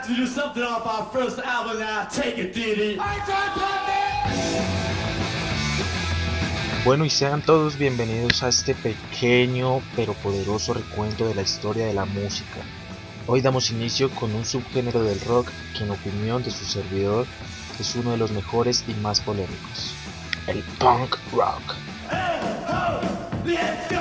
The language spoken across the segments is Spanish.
like to do something off our first album now. Take it, Diddy. Bueno y sean todos bienvenidos a este pequeño pero poderoso recuento de la historia de la música. Hoy damos inicio con un subgénero del rock que en opinión de su servidor es uno de los mejores y más polémicos, el punk rock. Let's go.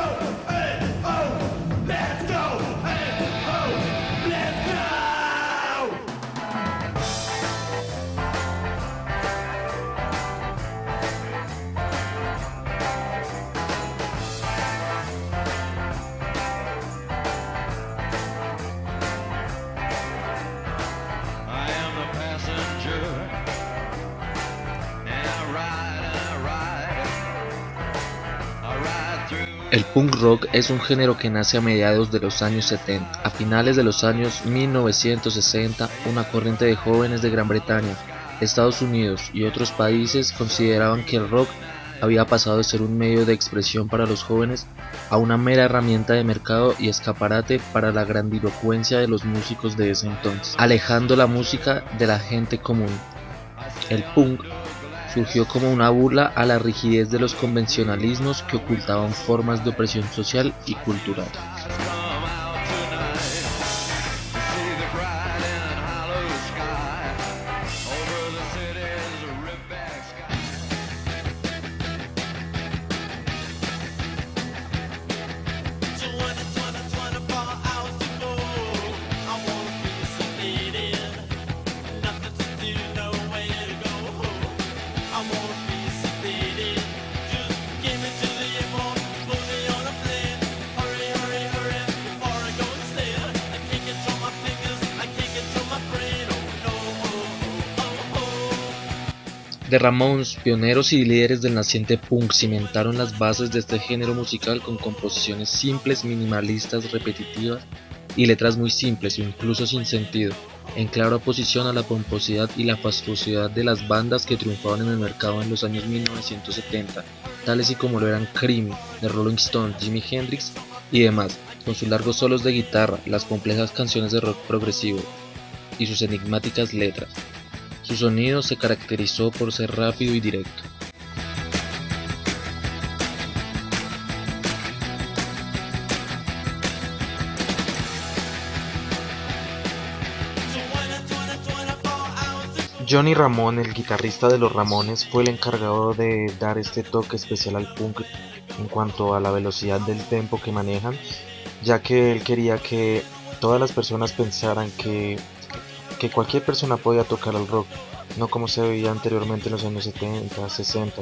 El punk rock es un género que nace a mediados de los años 70. A finales de los años 1960, una corriente de jóvenes de Gran Bretaña, Estados Unidos y otros países consideraban que el rock había pasado de ser un medio de expresión para los jóvenes a una mera herramienta de mercado y escaparate para la grandilocuencia de los músicos de ese entonces, alejando la música de la gente común. El punk surgió como una burla a la rigidez de los convencionalismos que ocultaban formas de opresión social y cultural. The Ramones, pioneros y líderes del naciente punk, cimentaron las bases de este género musical con composiciones simples, minimalistas, repetitivas y letras muy simples o incluso sin sentido, en clara oposición a la pomposidad y la fastuosidad de las bandas que triunfaban en el mercado en los años 1970, tales y como lo eran Cream, The Rolling Stones, Jimi Hendrix y demás, con sus largos solos de guitarra, las complejas canciones de rock progresivo y sus enigmáticas letras. Su sonido se caracterizó por ser rápido y directo. Johnny Ramón, el guitarrista de los Ramones, fue el encargado de dar este toque especial al punk en cuanto a la velocidad del tempo que manejan, ya que él quería que todas las personas pensaran que, que cualquier persona podía tocar el rock, no como se veía anteriormente en los años 70, 60,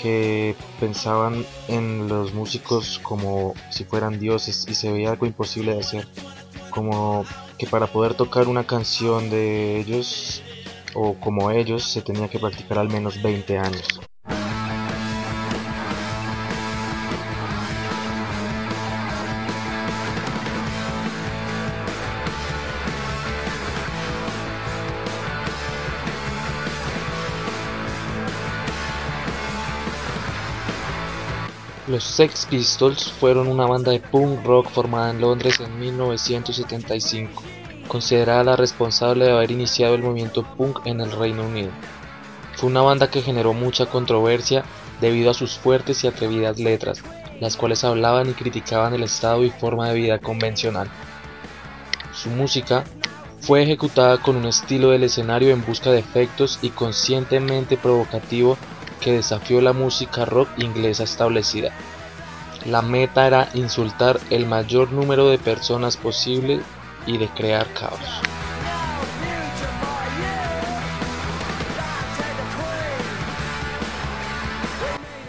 que pensaban en los músicos como si fueran dioses y se veía algo imposible de hacer, como que para poder tocar una canción de ellos o como ellos se tenía que practicar al menos 20 años. Los Sex Pistols fueron una banda de punk rock formada en Londres en 1975, considerada la responsable de haber iniciado el movimiento punk en el Reino Unido. Fue una banda que generó mucha controversia debido a sus fuertes y atrevidas letras, las cuales hablaban y criticaban el estado y forma de vida convencional. Su música fue ejecutada con un estilo del escenario en busca de efectos y conscientemente provocativo que desafió la música rock inglesa establecida. La meta era insultar el mayor número de personas posible y de crear caos.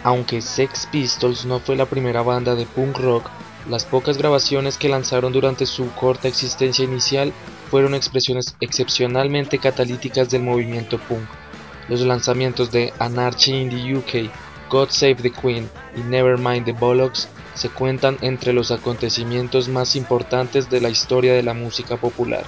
Aunque Sex Pistols no fue la primera banda de punk rock, las pocas grabaciones que lanzaron durante su corta existencia inicial fueron expresiones excepcionalmente catalíticas del movimiento punk. Los lanzamientos de Anarchy in the UK, God Save the Queen y Nevermind the Bollocks se cuentan entre los acontecimientos más importantes de la historia de la música popular.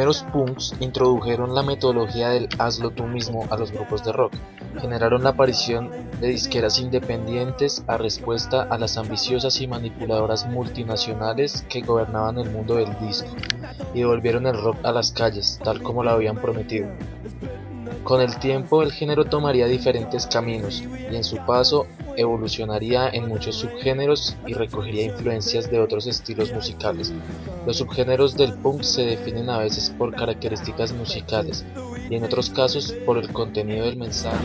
Primeros punks introdujeron la metodología del hazlo tú mismo a los grupos de rock, generaron la aparición de disqueras independientes a respuesta a las ambiciosas y manipuladoras multinacionales que gobernaban el mundo del disco, y devolvieron el rock a las calles, tal como lo habían prometido. Con el tiempo el género tomaría diferentes caminos y en su paso evolucionaría en muchos subgéneros y recogería influencias de otros estilos musicales. Los subgéneros del punk se definen a veces por características musicales y en otros casos por el contenido del mensaje.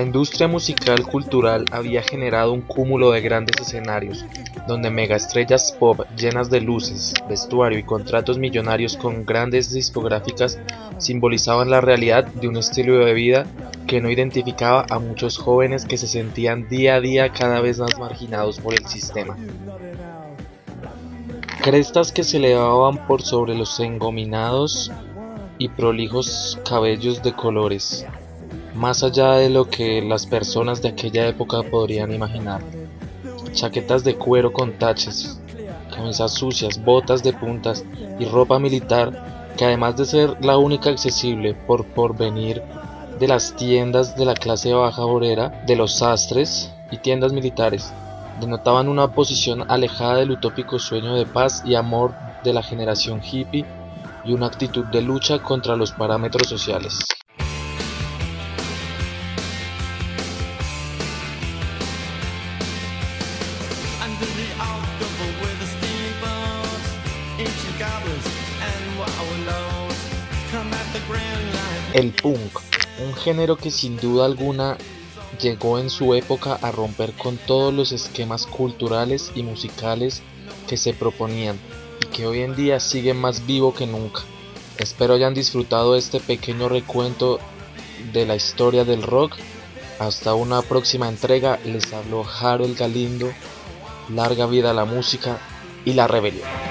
La industria musical cultural había generado un cúmulo de grandes escenarios, donde megaestrellas pop llenas de luces, vestuario y contratos millonarios con grandes discográficas simbolizaban la realidad de un estilo de vida que no identificaba a muchos jóvenes que se sentían día a día cada vez más marginados por el sistema. Crestas que se elevaban por sobre los engominados y prolijos cabellos de colores, más allá de lo que las personas de aquella época podrían imaginar. Chaquetas de cuero con taches, camisas sucias, botas de puntas y ropa militar que además de ser la única accesible por porvenir de las tiendas de la clase baja obrera, de los sastres y tiendas militares, denotaban una posición alejada del utópico sueño de paz y amor de la generación hippie y una actitud de lucha contra los parámetros sociales. El punk, un género que sin duda alguna llegó en su época a romper con todos los esquemas culturales y musicales que se proponían y que hoy en día sigue más vivo que nunca. Espero hayan disfrutado este pequeño recuento de la historia del rock. Hasta una próxima entrega les habló Harold Galindo. Larga vida a la música y la rebelión.